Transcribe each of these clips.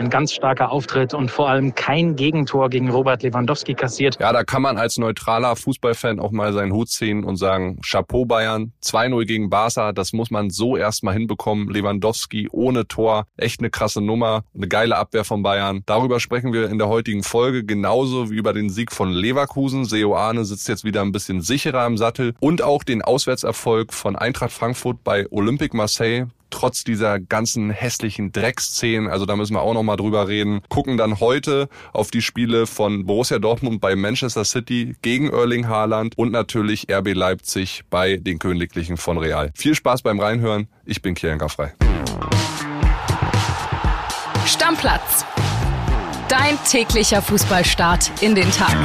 Ein ganz starker Auftritt und vor allem kein Gegentor gegen Robert Lewandowski kassiert. Ja, da kann man als neutraler Fußballfan auch mal seinen Hut ziehen und sagen, Chapeau Bayern, 2-0 gegen Barca, das muss man so erstmal hinbekommen. Lewandowski ohne Tor, echt eine krasse Nummer, eine geile Abwehr von Bayern. Darüber sprechen wir in der heutigen Folge, genauso wie über den Sieg von Leverkusen. Seoane sitzt jetzt wieder ein bisschen sicherer im Sattel und auch den Auswärtserfolg von Eintracht Frankfurt bei Olympique Marseille trotz dieser ganzen hässlichen Dreckszenen, also da müssen wir auch noch mal drüber reden, gucken dann heute auf die Spiele von Borussia Dortmund bei Manchester City gegen Erling Haaland und natürlich RB Leipzig bei den Königlichen von Real. Viel Spaß beim Reinhören. Ich bin Kieran Gaffrey. Stammplatz. Dein täglicher Fußballstart in den Tag.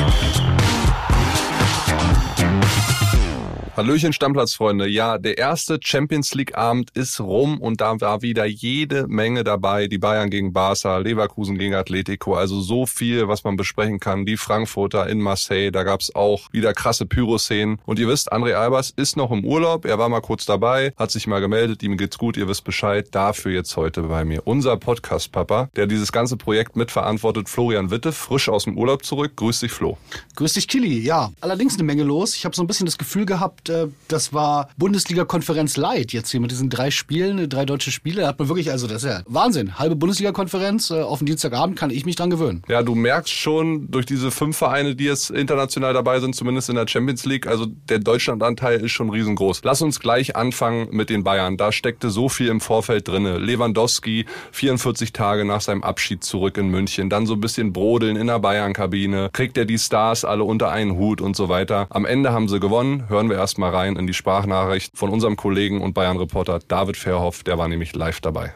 Hallöchen Stammplatzfreunde. Ja, der erste Champions League Abend ist rum und da war wieder jede Menge dabei. Die Bayern gegen Barca, Leverkusen gegen Atletico, also so viel, was man besprechen kann. Die Frankfurter in Marseille, da gab's auch wieder krasse Pyro-Szenen. Und ihr wisst, André Albers ist noch im Urlaub. Er war mal kurz dabei, hat sich mal gemeldet, ihm geht's gut, ihr wisst Bescheid. Dafür jetzt heute bei mir unser Podcast-Papa, der dieses ganze Projekt mitverantwortet, Florian Witte, frisch aus dem Urlaub zurück. Grüß dich, Flo. Grüß dich, Killy. Ja, allerdings eine Menge los. Ich habe so ein bisschen das Gefühl gehabt, äh, das war Bundesliga-Konferenz Light jetzt hier mit diesen drei Spielen, drei deutsche Spiele. Da hat man wirklich, also das ist ja Wahnsinn. Halbe Bundesliga-Konferenz äh, auf den Dienstagabend kann ich mich dran gewöhnen. Ja, du merkst schon durch diese fünf Vereine, die jetzt international dabei sind, zumindest in der Champions League, also der Deutschlandanteil ist schon riesengroß. Lass uns gleich anfangen mit den Bayern. Da steckte so viel im Vorfeld drinne. Lewandowski 44 Tage nach seinem Abschied zurück in München, dann so ein bisschen brodeln in der Bayern-Kabine, kriegt er die Stars alle unter einen Hut und so weiter. Am Ende haben sie gewonnen. Hören wir erst mal rein in die Sprachnachricht von unserem Kollegen und Bayern-Reporter David Verhoff. Der war nämlich live dabei.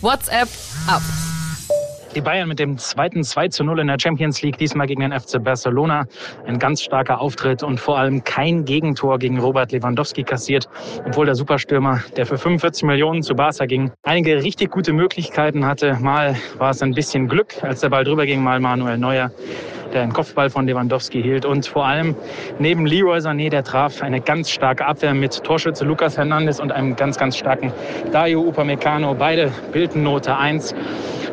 WhatsApp ab. Die Bayern mit dem zweiten 2 zu 0 in der Champions League, diesmal gegen den FC Barcelona. Ein ganz starker Auftritt und vor allem kein Gegentor gegen Robert Lewandowski kassiert, obwohl der Superstürmer, der für 45 Millionen zu Barca ging, einige richtig gute Möglichkeiten hatte. Mal war es ein bisschen Glück, als der Ball drüber ging, mal Manuel Neuer der einen Kopfball von Lewandowski hielt. Und vor allem neben Leroy Sané, der traf eine ganz starke Abwehr mit Torschütze Lucas Hernandez und einem ganz, ganz starken Dario Upamecano. Beide bilden Note 1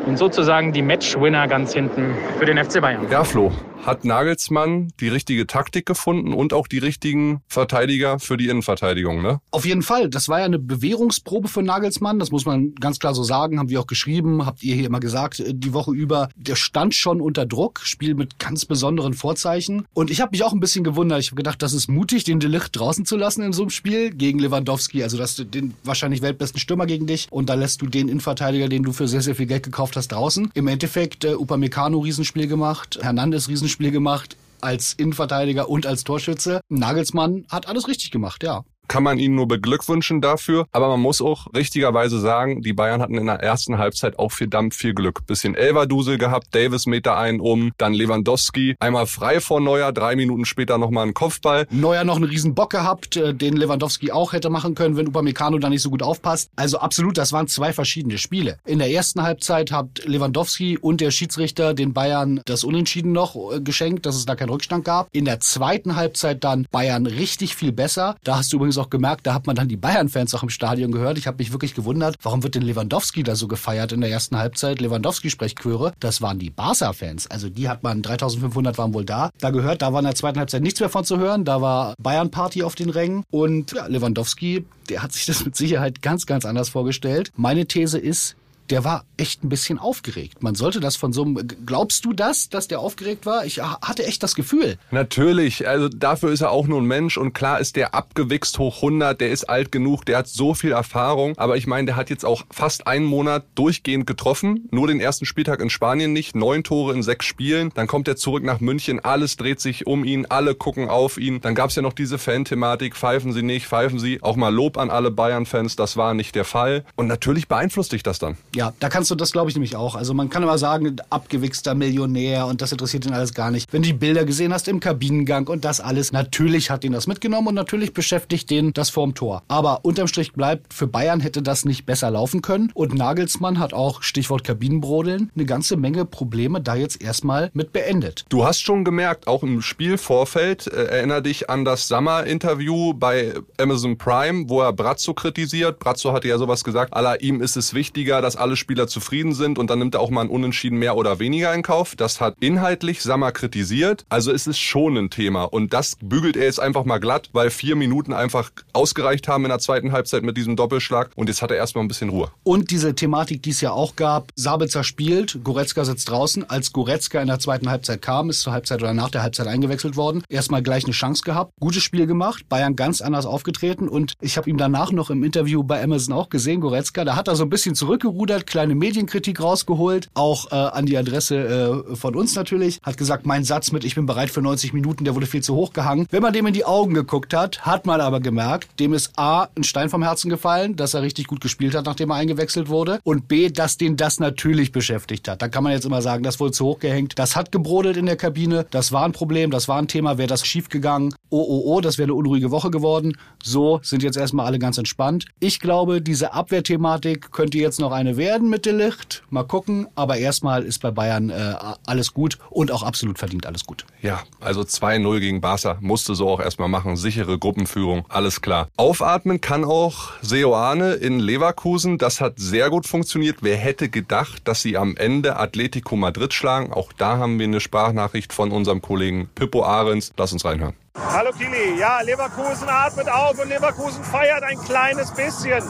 und sozusagen die Matchwinner ganz hinten für den FC Bayern. Ja, Flo, hat Nagelsmann die richtige Taktik gefunden und auch die richtigen Verteidiger für die Innenverteidigung, ne? Auf jeden Fall. Das war ja eine Bewährungsprobe für Nagelsmann. Das muss man ganz klar so sagen. Haben wir auch geschrieben, habt ihr hier immer gesagt, äh, die Woche über. Der stand schon unter Druck, Spiel mit ganz besonderen Vorzeichen. Und ich habe mich auch ein bisschen gewundert. Ich habe gedacht, das ist mutig, den Delicht draußen zu lassen in so einem Spiel gegen Lewandowski. Also das den wahrscheinlich weltbesten Stürmer gegen dich. Und da lässt du den Innenverteidiger, den du für sehr, sehr viel Geld gekauft hast, draußen. Im Endeffekt äh, Upamecano Riesenspiel gemacht, Hernandez Riesenspiel gemacht als Innenverteidiger und als Torschütze. Nagelsmann hat alles richtig gemacht, ja kann man ihnen nur beglückwünschen dafür. Aber man muss auch richtigerweise sagen, die Bayern hatten in der ersten Halbzeit auch verdammt viel Glück. Bisschen Elverdusel gehabt, Davis Meter ein um, dann Lewandowski, einmal frei vor Neuer, drei Minuten später nochmal ein Kopfball. Neuer noch einen riesen Bock gehabt, äh, den Lewandowski auch hätte machen können, wenn Upamecano da nicht so gut aufpasst. Also absolut, das waren zwei verschiedene Spiele. In der ersten Halbzeit hat Lewandowski und der Schiedsrichter den Bayern das Unentschieden noch äh, geschenkt, dass es da keinen Rückstand gab. In der zweiten Halbzeit dann Bayern richtig viel besser. Da hast du übrigens auch gemerkt, da hat man dann die Bayern-Fans auch im Stadion gehört. Ich habe mich wirklich gewundert, warum wird denn Lewandowski da so gefeiert in der ersten Halbzeit? Lewandowski-Sprechchöre, das waren die Barca-Fans. Also die hat man, 3500 waren wohl da. Da gehört, da war in der zweiten Halbzeit nichts mehr von zu hören. Da war Bayern-Party auf den Rängen. Und ja, Lewandowski, der hat sich das mit Sicherheit ganz, ganz anders vorgestellt. Meine These ist, der war echt ein bisschen aufgeregt. Man sollte das von so einem, glaubst du das, dass der aufgeregt war? Ich hatte echt das Gefühl. Natürlich, also dafür ist er auch nur ein Mensch und klar ist der abgewichst hoch 100, der ist alt genug, der hat so viel Erfahrung, aber ich meine, der hat jetzt auch fast einen Monat durchgehend getroffen, nur den ersten Spieltag in Spanien nicht, neun Tore in sechs Spielen, dann kommt er zurück nach München, alles dreht sich um ihn, alle gucken auf ihn, dann gab es ja noch diese Fan-Thematik, pfeifen sie nicht, pfeifen sie, auch mal Lob an alle Bayern-Fans, das war nicht der Fall. Und natürlich beeinflusst dich das dann. Ja, da kannst du das, glaube ich, nämlich auch. Also man kann immer sagen, abgewichster Millionär und das interessiert ihn alles gar nicht. Wenn du die Bilder gesehen hast im Kabinengang und das alles, natürlich hat ihn das mitgenommen und natürlich beschäftigt den das vorm Tor. Aber unterm Strich bleibt, für Bayern hätte das nicht besser laufen können. Und Nagelsmann hat auch, Stichwort Kabinenbrodeln, eine ganze Menge Probleme da jetzt erstmal mit beendet. Du hast schon gemerkt, auch im Spielvorfeld, äh, erinnere dich an das Sommer-Interview bei Amazon Prime, wo er Brazzo kritisiert. Brazzo hatte ja sowas gesagt, aller ihm ist es wichtiger, dass alle alle Spieler zufrieden sind und dann nimmt er auch mal ein Unentschieden mehr oder weniger in Kauf. Das hat inhaltlich Sammer kritisiert. Also es ist schon ein Thema und das bügelt er jetzt einfach mal glatt, weil vier Minuten einfach ausgereicht haben in der zweiten Halbzeit mit diesem Doppelschlag und jetzt hat er erstmal ein bisschen Ruhe. Und diese Thematik, die es ja auch gab, Sabitzer spielt, Goretzka sitzt draußen. Als Goretzka in der zweiten Halbzeit kam, ist zur Halbzeit oder nach der Halbzeit eingewechselt worden, erstmal gleich eine Chance gehabt, gutes Spiel gemacht, Bayern ganz anders aufgetreten und ich habe ihm danach noch im Interview bei Amazon auch gesehen, Goretzka, da hat er so ein bisschen zurückgerudert, kleine Medienkritik rausgeholt, auch äh, an die Adresse äh, von uns natürlich, hat gesagt, mein Satz mit ich bin bereit für 90 Minuten, der wurde viel zu hoch gehangen. Wenn man dem in die Augen geguckt hat, hat man aber gemerkt, dem ist A, ein Stein vom Herzen gefallen, dass er richtig gut gespielt hat, nachdem er eingewechselt wurde und B, dass den das natürlich beschäftigt hat. Da kann man jetzt immer sagen, das wurde zu hoch gehängt. Das hat gebrodelt in der Kabine, das war ein Problem, das war ein Thema, wäre das schiefgegangen. Oh, oh, oh, das wäre eine unruhige Woche geworden. So sind jetzt erstmal alle ganz entspannt. Ich glaube, diese Abwehrthematik könnte jetzt noch eine werden mit Delicht. Mal gucken. Aber erstmal ist bei Bayern äh, alles gut und auch absolut verdient alles gut. Ja, also 2-0 gegen Barca musste so auch erstmal machen. Sichere Gruppenführung, alles klar. Aufatmen kann auch Seoane in Leverkusen. Das hat sehr gut funktioniert. Wer hätte gedacht, dass sie am Ende Atletico Madrid schlagen? Auch da haben wir eine Sprachnachricht von unserem Kollegen Pippo Ahrens. Lass uns reinhören. Hallo Kili, ja, Leverkusen atmet auf und Leverkusen feiert ein kleines bisschen.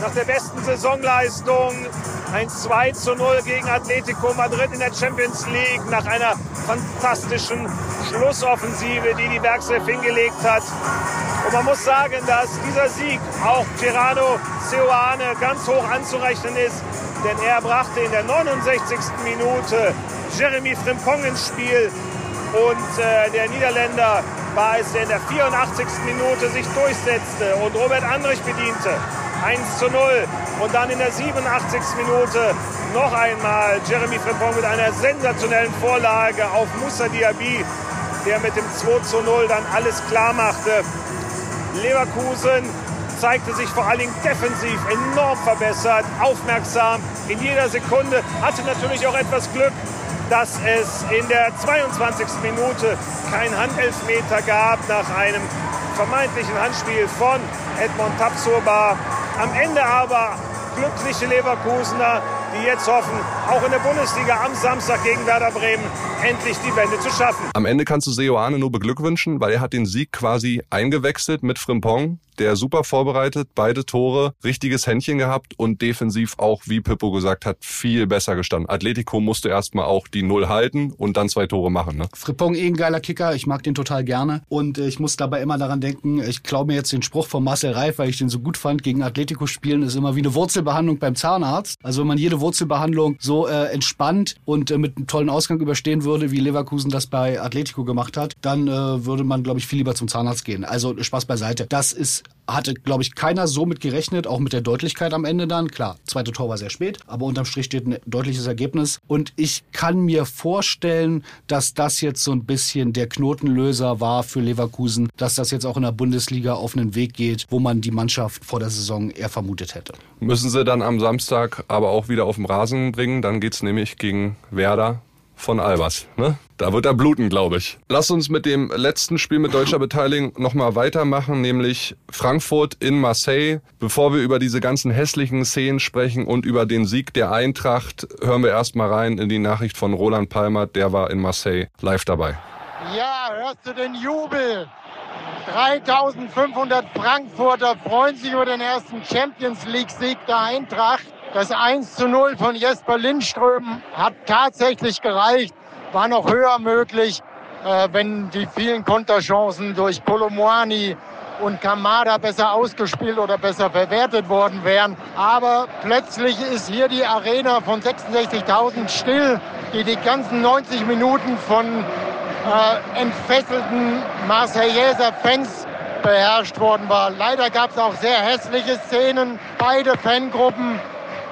Nach der besten Saisonleistung ein 2 zu 0 gegen Atletico Madrid in der Champions League nach einer fantastischen Schlussoffensive, die die Werkself hingelegt hat. Und man muss sagen, dass dieser Sieg auch Gerardo Seoane ganz hoch anzurechnen ist, denn er brachte in der 69. Minute Jeremy Frimpong ins Spiel und äh, der Niederländer war es, der in der 84. Minute sich durchsetzte und Robert Andrich bediente. 1 zu 0. Und dann in der 87. Minute noch einmal Jeremy Frimpong mit einer sensationellen Vorlage auf Moussa Diaby, der mit dem 2 zu 0 dann alles klar machte. Leverkusen zeigte sich vor allen Dingen defensiv enorm verbessert, aufmerksam in jeder Sekunde, hatte natürlich auch etwas Glück, dass es in der 22. Minute kein Handelfmeter gab nach einem vermeintlichen Handspiel von Edmond Tapsoba. Am Ende aber glückliche Leverkusener, die jetzt hoffen, auch in der Bundesliga am Samstag gegen Werder Bremen endlich die Wende zu schaffen. Am Ende kannst du Seoane nur beglückwünschen, weil er hat den Sieg quasi eingewechselt mit Frimpong, der super vorbereitet, beide Tore, richtiges Händchen gehabt und defensiv auch, wie Pippo gesagt hat, viel besser gestanden. Atletico musste erstmal auch die Null halten und dann zwei Tore machen. Ne? Frimpong eh ein geiler Kicker, ich mag den total gerne und äh, ich muss dabei immer daran denken, ich glaube mir jetzt den Spruch von Marcel Reif, weil ich den so gut fand, gegen Atletico spielen ist immer wie eine Wurzelbehandlung beim Zahnarzt. Also wenn man jede Wurzelbehandlung so äh, entspannt und äh, mit einem tollen Ausgang überstehen würde, wie Leverkusen das bei Atletico gemacht hat, dann äh, würde man, glaube ich, viel lieber zum Zahnarzt gehen. Also Spaß beiseite. Das ist hatte, glaube ich, keiner so mit gerechnet, auch mit der Deutlichkeit am Ende dann. Klar, zweite Tor war sehr spät, aber unterm Strich steht ein deutliches Ergebnis. Und ich kann mir vorstellen, dass das jetzt so ein bisschen der Knotenlöser war für Leverkusen, dass das jetzt auch in der Bundesliga auf einen Weg geht, wo man die Mannschaft vor der Saison eher vermutet hätte. Müssen sie dann am Samstag aber auch wieder auf den Rasen bringen. Dann geht's nämlich gegen Werder von Albers. Ne? Da wird er bluten, glaube ich. Lass uns mit dem letzten Spiel mit deutscher Beteiligung nochmal weitermachen, nämlich Frankfurt in Marseille. Bevor wir über diese ganzen hässlichen Szenen sprechen und über den Sieg der Eintracht, hören wir erstmal rein in die Nachricht von Roland Palmer, der war in Marseille live dabei. Ja, hörst du den Jubel? 3500 Frankfurter freuen sich über den ersten Champions League-Sieg der Eintracht. Das 1 zu 0 von Jesper Lindström hat tatsächlich gereicht, war noch höher möglich, äh, wenn die vielen Konterchancen durch Polomoani und Kamada besser ausgespielt oder besser verwertet worden wären. Aber plötzlich ist hier die Arena von 66.000 still, die die ganzen 90 Minuten von äh, entfesselten Marseillaiser Fans beherrscht worden war. Leider gab es auch sehr hässliche Szenen. Beide Fangruppen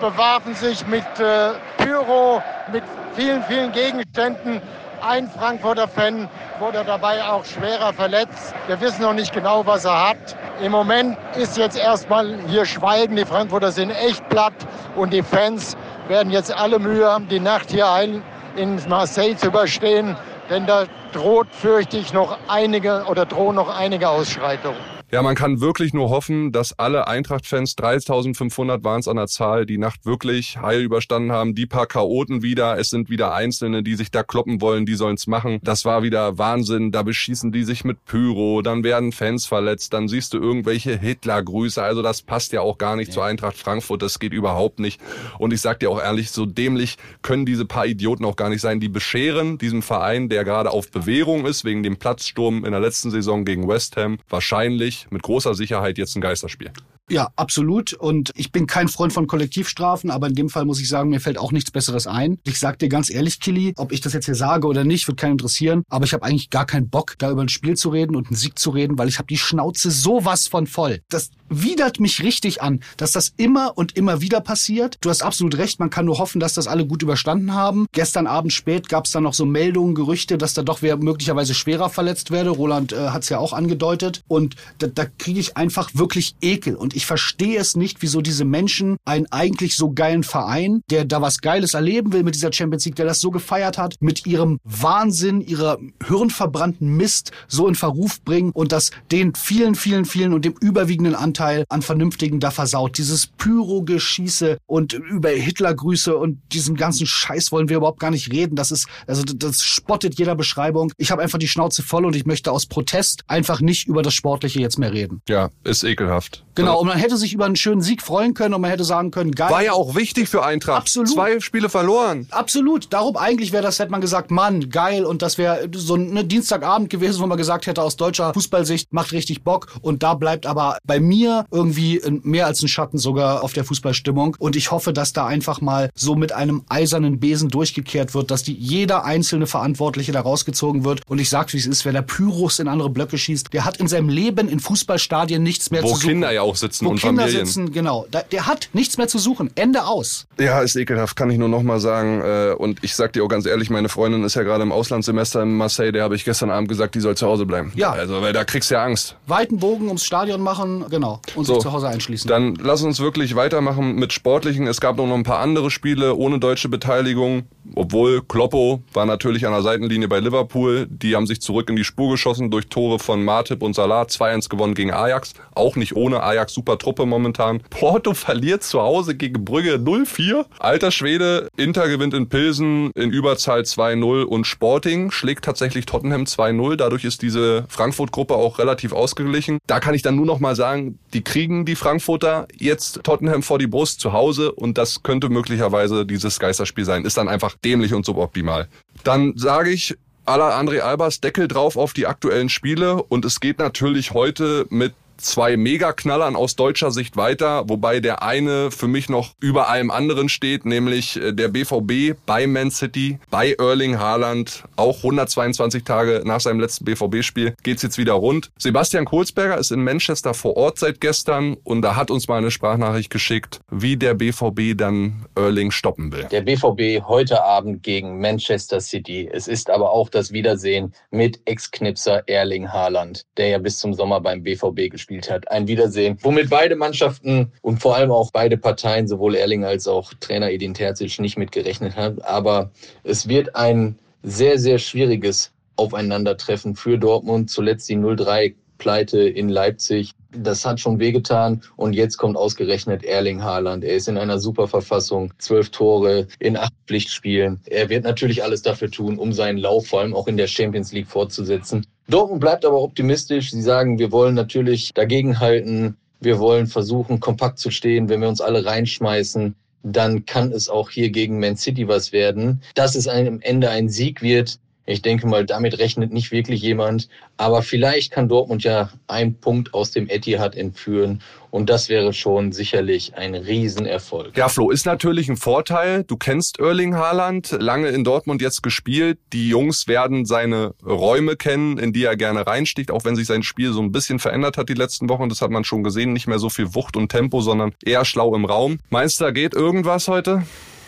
bewarfen sich mit äh, Pyro, mit vielen, vielen Gegenständen. Ein Frankfurter Fan wurde dabei auch schwerer verletzt. Wir wissen noch nicht genau, was er hat. Im Moment ist jetzt erstmal hier Schweigen. Die Frankfurter sind echt platt und die Fans werden jetzt alle Mühe haben, die Nacht hier ein in Marseille zu überstehen. Denn da droht, fürchte ich, noch einige oder drohen noch einige Ausschreitungen. Ja, man kann wirklich nur hoffen, dass alle Eintracht-Fans, 3500 waren es an der Zahl, die Nacht wirklich heil überstanden haben. Die paar Chaoten wieder, es sind wieder Einzelne, die sich da kloppen wollen, die sollen es machen. Das war wieder Wahnsinn. Da beschießen die sich mit Pyro, dann werden Fans verletzt, dann siehst du irgendwelche Hitler-Grüße. Also das passt ja auch gar nicht ja. zur Eintracht Frankfurt. Das geht überhaupt nicht. Und ich sag dir auch ehrlich, so dämlich können diese paar Idioten auch gar nicht sein. Die bescheren diesem Verein, der gerade auf Bewährung ist, wegen dem Platzsturm in der letzten Saison gegen West Ham, wahrscheinlich mit großer Sicherheit jetzt ein Geisterspiel. Ja, absolut. Und ich bin kein Freund von Kollektivstrafen, aber in dem Fall muss ich sagen, mir fällt auch nichts Besseres ein. Ich sag dir ganz ehrlich, Killy, ob ich das jetzt hier sage oder nicht, wird keinen interessieren. Aber ich habe eigentlich gar keinen Bock, da über ein Spiel zu reden und einen Sieg zu reden, weil ich habe die Schnauze sowas von voll. Das widert mich richtig an, dass das immer und immer wieder passiert. Du hast absolut recht, man kann nur hoffen, dass das alle gut überstanden haben. Gestern Abend spät gab es dann noch so Meldungen, Gerüchte, dass da doch wer möglicherweise schwerer verletzt werde. Roland äh, hat es ja auch angedeutet. Und da, da kriege ich einfach wirklich Ekel. Und ich verstehe es nicht, wieso diese Menschen einen eigentlich so geilen Verein, der da was Geiles erleben will mit dieser Champions League, der das so gefeiert hat, mit ihrem Wahnsinn, ihrer hirnverbrannten Mist so in Verruf bringen und das den vielen, vielen, vielen und dem überwiegenden Anteil an Vernünftigen da versaut. Dieses Pyro-Geschieße und über Hitlergrüße und diesen ganzen Scheiß wollen wir überhaupt gar nicht reden. Das ist, also das spottet jeder Beschreibung. Ich habe einfach die Schnauze voll und ich möchte aus Protest einfach nicht über das Sportliche jetzt mehr reden. Ja, ist ekelhaft. Genau, und man hätte sich über einen schönen Sieg freuen können und man hätte sagen können, geil. War ja auch wichtig für Eintracht. Absolut. Zwei Spiele verloren. Absolut. Darum eigentlich wäre das, hätte man gesagt, Mann, geil. Und das wäre so ein ne, Dienstagabend gewesen, wo man gesagt hätte, aus deutscher Fußballsicht macht richtig Bock. Und da bleibt aber bei mir irgendwie mehr als ein Schatten sogar auf der Fußballstimmung. Und ich hoffe, dass da einfach mal so mit einem eisernen Besen durchgekehrt wird, dass die jeder einzelne Verantwortliche da rausgezogen wird. Und ich sag, wie es ist, wer der Pyrus in andere Blöcke schießt, der hat in seinem Leben in Fußballstadien nichts mehr wo zu suchen. Kinder ja auch sitzen wo und Kinder Familien. sitzen, genau. Da, der hat nichts mehr zu suchen. Ende aus. Ja, ist ekelhaft, kann ich nur noch mal sagen. Äh, und ich sag dir auch ganz ehrlich, meine Freundin ist ja gerade im Auslandssemester in Marseille. Der habe ich gestern Abend gesagt, die soll zu Hause bleiben. Ja. Also, weil da kriegst du ja Angst. Weiten Bogen ums Stadion machen, genau. Und So. sich zu Hause einschließen. Dann lass uns wirklich weitermachen mit Sportlichen. Es gab noch ein paar andere Spiele ohne deutsche Beteiligung. Obwohl Kloppo war natürlich an der Seitenlinie bei Liverpool. Die haben sich zurück in die Spur geschossen durch Tore von Martip und Salah. 2-1 gewonnen gegen Ajax. Auch nicht ohne Ajax. Super Truppe momentan. Porto verliert zu Hause gegen Brügge 0-4. Alter Schwede. Inter gewinnt in Pilsen in Überzahl 2-0. Und Sporting schlägt tatsächlich Tottenham 2-0. Dadurch ist diese Frankfurt-Gruppe auch relativ ausgeglichen. Da kann ich dann nur noch mal sagen, die kriegen die Frankfurter jetzt Tottenham vor die Brust zu Hause. Und das könnte möglicherweise dieses Geisterspiel sein. Ist dann einfach dämlich und suboptimal. Dann sage ich, la André Albers Deckel drauf auf die aktuellen Spiele und es geht natürlich heute mit zwei Megaknallern aus deutscher Sicht weiter, wobei der eine für mich noch über allem anderen steht, nämlich äh, der BVB bei Man City, bei Erling Haaland, auch 122 Tage nach seinem letzten BVB-Spiel geht's jetzt wieder rund. Sebastian Kohlsberger ist in Manchester vor Ort seit gestern und da hat uns mal eine Sprachnachricht geschickt, wie der BVB dann Erling stoppen will. Der BVB heute Abend gegen Manchester City. Es ist aber auch das Wiedersehen mit Ex-Knipser Erling Haaland, der ja bis zum Sommer beim BVB gespielt hat. Ein Wiedersehen, womit beide Mannschaften und vor allem auch beide Parteien, sowohl Erling als auch Trainer Edin Terzic, nicht mitgerechnet haben. Aber es wird ein sehr, sehr schwieriges Aufeinandertreffen für Dortmund. Zuletzt die 0-3 Pleite in Leipzig. Das hat schon wehgetan und jetzt kommt ausgerechnet Erling Haaland. Er ist in einer super Verfassung, zwölf Tore in acht Pflichtspielen. Er wird natürlich alles dafür tun, um seinen Lauf vor allem auch in der Champions League fortzusetzen. Dortmund bleibt aber optimistisch. Sie sagen, wir wollen natürlich dagegenhalten. Wir wollen versuchen, kompakt zu stehen. Wenn wir uns alle reinschmeißen, dann kann es auch hier gegen Man City was werden. Dass es am Ende ein Sieg wird, ich denke mal, damit rechnet nicht wirklich jemand. Aber vielleicht kann Dortmund ja einen Punkt aus dem Etihad entführen. Und das wäre schon sicherlich ein Riesenerfolg. Ja, Flo, ist natürlich ein Vorteil. Du kennst Erling Haaland, lange in Dortmund jetzt gespielt. Die Jungs werden seine Räume kennen, in die er gerne reinsticht, auch wenn sich sein Spiel so ein bisschen verändert hat die letzten Wochen. Das hat man schon gesehen. Nicht mehr so viel Wucht und Tempo, sondern eher schlau im Raum. Meinst du, da geht irgendwas heute?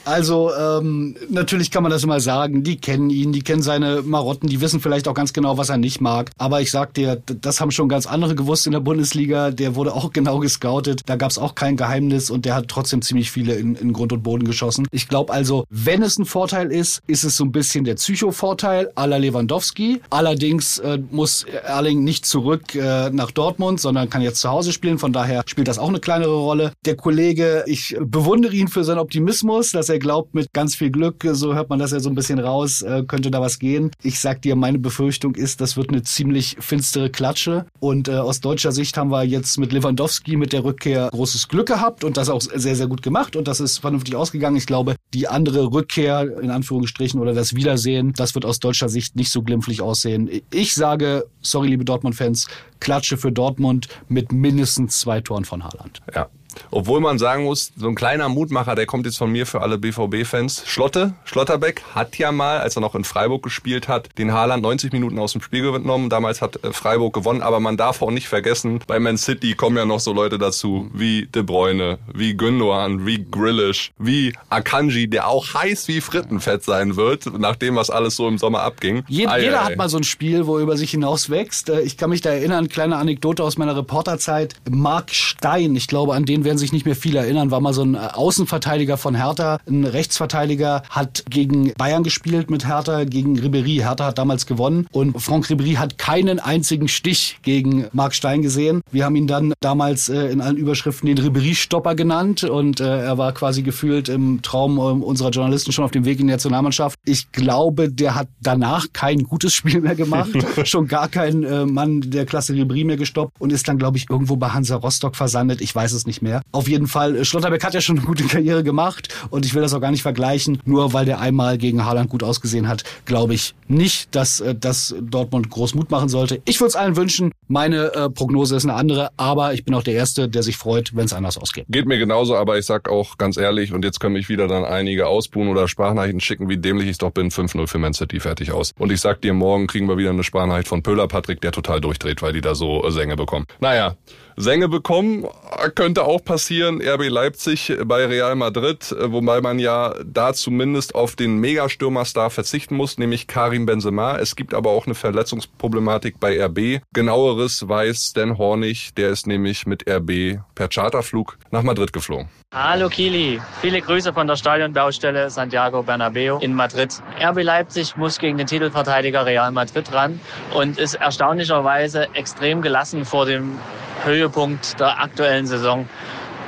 Also ähm, natürlich kann man das immer sagen, die kennen ihn, die kennen seine Marotten, die wissen vielleicht auch ganz genau, was er nicht mag. Aber ich sag dir, das haben schon ganz andere gewusst in der Bundesliga. Der wurde auch genau gescoutet. Da gab es auch kein Geheimnis und der hat trotzdem ziemlich viele in, in Grund und Boden geschossen. Ich glaube also, wenn es ein Vorteil ist, ist es so ein bisschen der Psycho-Vorteil la Lewandowski. Allerdings äh, muss Erling nicht zurück äh, nach Dortmund, sondern kann jetzt zu Hause spielen. Von daher spielt das auch eine kleinere Rolle. Der Kollege, ich bewundere ihn für seinen Optimismus, dass er glaubt, mit ganz viel Glück, so hört man das ja so ein bisschen raus, äh, könnte da was gehen. Ich sag dir, meine Befürchtung ist, das wird eine ziemlich finstere Klatsche. Und äh, aus deutscher Sicht haben wir jetzt mit Lewandowski mit der Rückkehr großes Glück gehabt und das auch sehr, sehr gut gemacht und das ist vernünftig ausgegangen. Ich glaube, die andere Rückkehr in Anführungsstrichen oder das Wiedersehen, das wird aus deutscher Sicht nicht so glimpflich aussehen. Ich sage, sorry, liebe Dortmund-Fans, Klatsche für Dortmund mit mindestens zwei Toren von Haaland. Ja, obwohl man sagen muss, so ein kleiner Mutmacher, der kommt jetzt von mir für alle BVB-Fans. Schlotte, Schlotterbeck hat ja mal, als er noch in Freiburg gespielt hat, den Haaland 90 Minuten aus dem Spiel genommen. Damals hat äh, Freiburg gewonnen, aber man darf auch nicht vergessen, bei Man City kommen ja noch so Leute dazu, wie De Bruyne, wie Gündogan, wie Grillish, wie Akanji, der auch heiß wie Frittenfett sein wird, nachdem was alles so im Sommer abging. Je, ei, jeder ei. hat mal so ein Spiel, wo er über sich hinaus wächst. Äh, ich kann mich da erinnern, kleine Anekdote aus meiner Reporterzeit. Mark Stein, ich glaube, an den den werden sich nicht mehr viele erinnern, war mal so ein äh, Außenverteidiger von Hertha, ein Rechtsverteidiger, hat gegen Bayern gespielt mit Hertha, gegen Ribery. Hertha hat damals gewonnen und Franck Ribery hat keinen einzigen Stich gegen Marc Stein gesehen. Wir haben ihn dann damals äh, in allen Überschriften den Ribery-Stopper genannt und äh, er war quasi gefühlt im Traum äh, unserer Journalisten schon auf dem Weg in die Nationalmannschaft. Ich glaube, der hat danach kein gutes Spiel mehr gemacht, schon gar kein Mann der Klasse Ribery mehr gestoppt und ist dann, glaube ich, irgendwo bei Hansa Rostock versandet. Ich weiß es nicht mehr mehr. Auf jeden Fall, äh, Schlotterbeck hat ja schon eine gute Karriere gemacht und ich will das auch gar nicht vergleichen. Nur weil der einmal gegen Haaland gut ausgesehen hat, glaube ich nicht, dass äh, das Dortmund groß Mut machen sollte. Ich würde es allen wünschen. Meine äh, Prognose ist eine andere, aber ich bin auch der Erste, der sich freut, wenn es anders ausgeht. Geht mir genauso, aber ich sag auch ganz ehrlich, und jetzt können mich wieder dann einige ausbuhen oder Sprachnachrichten schicken, wie dämlich ich doch bin, 5-0 für Man City fertig aus. Und ich sag dir, morgen kriegen wir wieder eine Sprachnachricht von Pöller Patrick, der total durchdreht, weil die da so Sänge bekommen. Naja, Sänge bekommen könnte auch passieren. RB Leipzig bei Real Madrid, wobei man ja da zumindest auf den Megastürmerstar verzichten muss, nämlich Karim Benzema. Es gibt aber auch eine Verletzungsproblematik bei RB. Genaueres weiß Stan Hornig, der ist nämlich mit RB per Charterflug nach Madrid geflogen. Hallo Kili, viele Grüße von der Stadionbaustelle Santiago Bernabeo in Madrid. RB Leipzig muss gegen den Titelverteidiger Real Madrid ran und ist erstaunlicherweise extrem gelassen vor dem Höhepunkt der aktuellen Saison.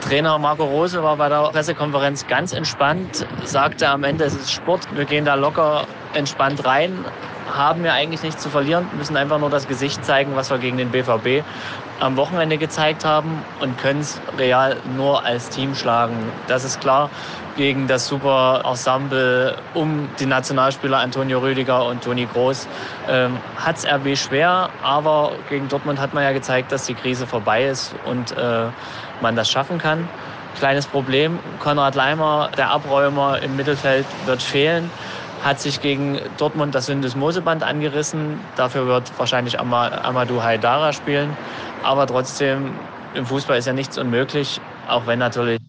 Trainer Marco Rose war bei der Pressekonferenz ganz entspannt, sagte am Ende, es ist Sport, wir gehen da locker entspannt rein, haben wir eigentlich nichts zu verlieren, müssen einfach nur das Gesicht zeigen, was wir gegen den BVB am Wochenende gezeigt haben und können es real nur als Team schlagen. Das ist klar gegen das super Ensemble um die Nationalspieler Antonio Rüdiger und Toni Groß. Ähm, hat es RB schwer, aber gegen Dortmund hat man ja gezeigt, dass die Krise vorbei ist und äh, man das schaffen kann. Kleines Problem, Konrad Leimer, der Abräumer im Mittelfeld, wird fehlen hat sich gegen Dortmund das Syndesmoseband angerissen. Dafür wird wahrscheinlich Amadou Haidara spielen. Aber trotzdem, im Fußball ist ja nichts unmöglich, auch wenn natürlich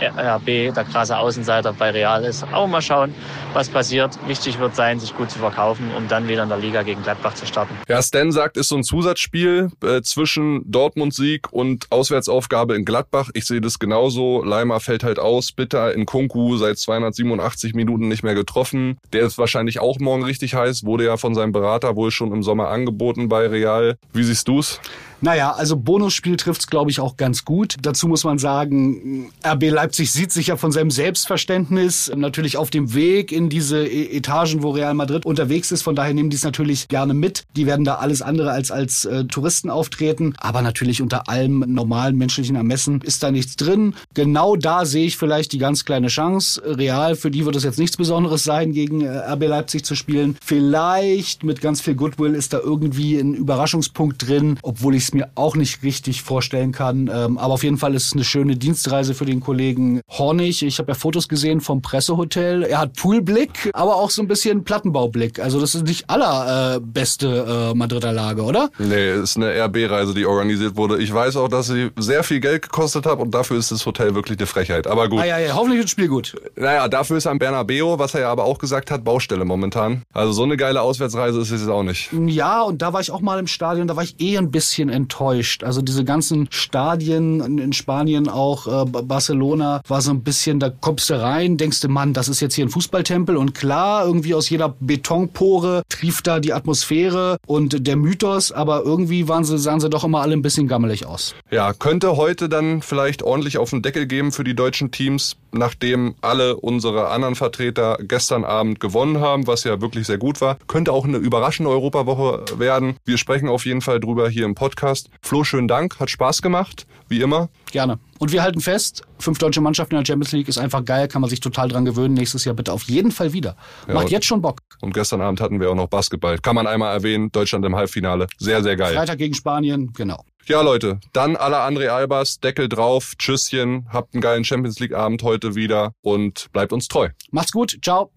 RB der krasse Außenseiter bei Real ist. Aber mal schauen, was passiert. Wichtig wird sein, sich gut zu verkaufen, um dann wieder in der Liga gegen Gladbach zu starten. Ja, Stan sagt, ist so ein Zusatzspiel äh, zwischen Dortmund-Sieg und Auswärtsaufgabe in Gladbach. Ich sehe das genauso. Leimer fällt halt aus. Bitter in Kunku seit 287 Minuten nicht mehr getroffen. Der ist wahrscheinlich auch morgen richtig heiß. Wurde ja von seinem Berater wohl schon im Sommer angeboten bei Real. Wie siehst du's? Naja, also Bonusspiel trifft's, glaube ich, auch ganz gut. Dazu muss man sagen, RB Leipzig sieht sich ja von seinem Selbstverständnis natürlich auf dem Weg in diese e- Etagen, wo Real Madrid unterwegs ist. Von daher nehmen die es natürlich gerne mit. Die werden da alles andere als als äh, Touristen auftreten. Aber natürlich unter allem normalen menschlichen Ermessen ist da nichts drin. Genau da sehe ich vielleicht die ganz kleine Chance. Real, für die wird es jetzt nichts Besonderes sein, gegen äh, RB Leipzig zu spielen. Vielleicht mit ganz viel Goodwill ist da irgendwie ein Überraschungspunkt drin, obwohl ich es mir auch nicht richtig vorstellen kann. Ähm, aber auf jeden Fall ist es eine schöne Dienstreise für den Kollegen Hornig. Ich habe ja Fotos gesehen vom Pressehotel. Er hat Poolblick, aber auch so ein bisschen Plattenbaublick. Also das ist nicht allerbeste äh, Madrider Lage, oder? Nee, ist eine RB-Reise, die organisiert wurde. Ich weiß auch, dass sie sehr viel Geld gekostet hat und dafür ist das Hotel wirklich eine Frechheit. Aber gut. Ah, ja, ja, hoffentlich wird das Spiel gut. Naja, dafür ist am Bernabeo, was er ja aber auch gesagt hat, Baustelle momentan. Also so eine geile Auswärtsreise ist es jetzt auch nicht. Ja, und da war ich auch mal im Stadion, da war ich eh ein bisschen enttäuscht. Also diese ganzen Stadien in Spanien, auch äh, Barcelona, war so ein bisschen, da kommst du rein, denkst du, Mann, das ist jetzt hier ein Fußballtempel und klar, irgendwie aus jeder Betonpore trieft da die Atmosphäre und der Mythos, aber irgendwie waren sie, sahen sie doch immer alle ein bisschen gammelig aus. Ja, könnte heute dann vielleicht ordentlich auf den Deckel geben für die deutschen Teams, nachdem alle unsere anderen Vertreter gestern Abend gewonnen haben, was ja wirklich sehr gut war. Könnte auch eine überraschende Europawoche werden. Wir sprechen auf jeden Fall drüber hier im Podcast. Flo, schönen Dank, hat Spaß gemacht, wie immer. Gerne. Und wir halten fest, fünf deutsche Mannschaften in der Champions League ist einfach geil, kann man sich total dran gewöhnen. Nächstes Jahr bitte auf jeden Fall wieder. Ja, Macht jetzt schon Bock. Und gestern Abend hatten wir auch noch Basketball. Kann man einmal erwähnen, Deutschland im Halbfinale. Sehr, sehr geil. Freitag gegen Spanien, genau. Ja, Leute, dann alle André Albers, Deckel drauf, Tschüsschen, habt einen geilen Champions League Abend heute wieder und bleibt uns treu. Macht's gut, ciao.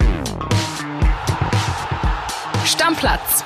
Stammplatz.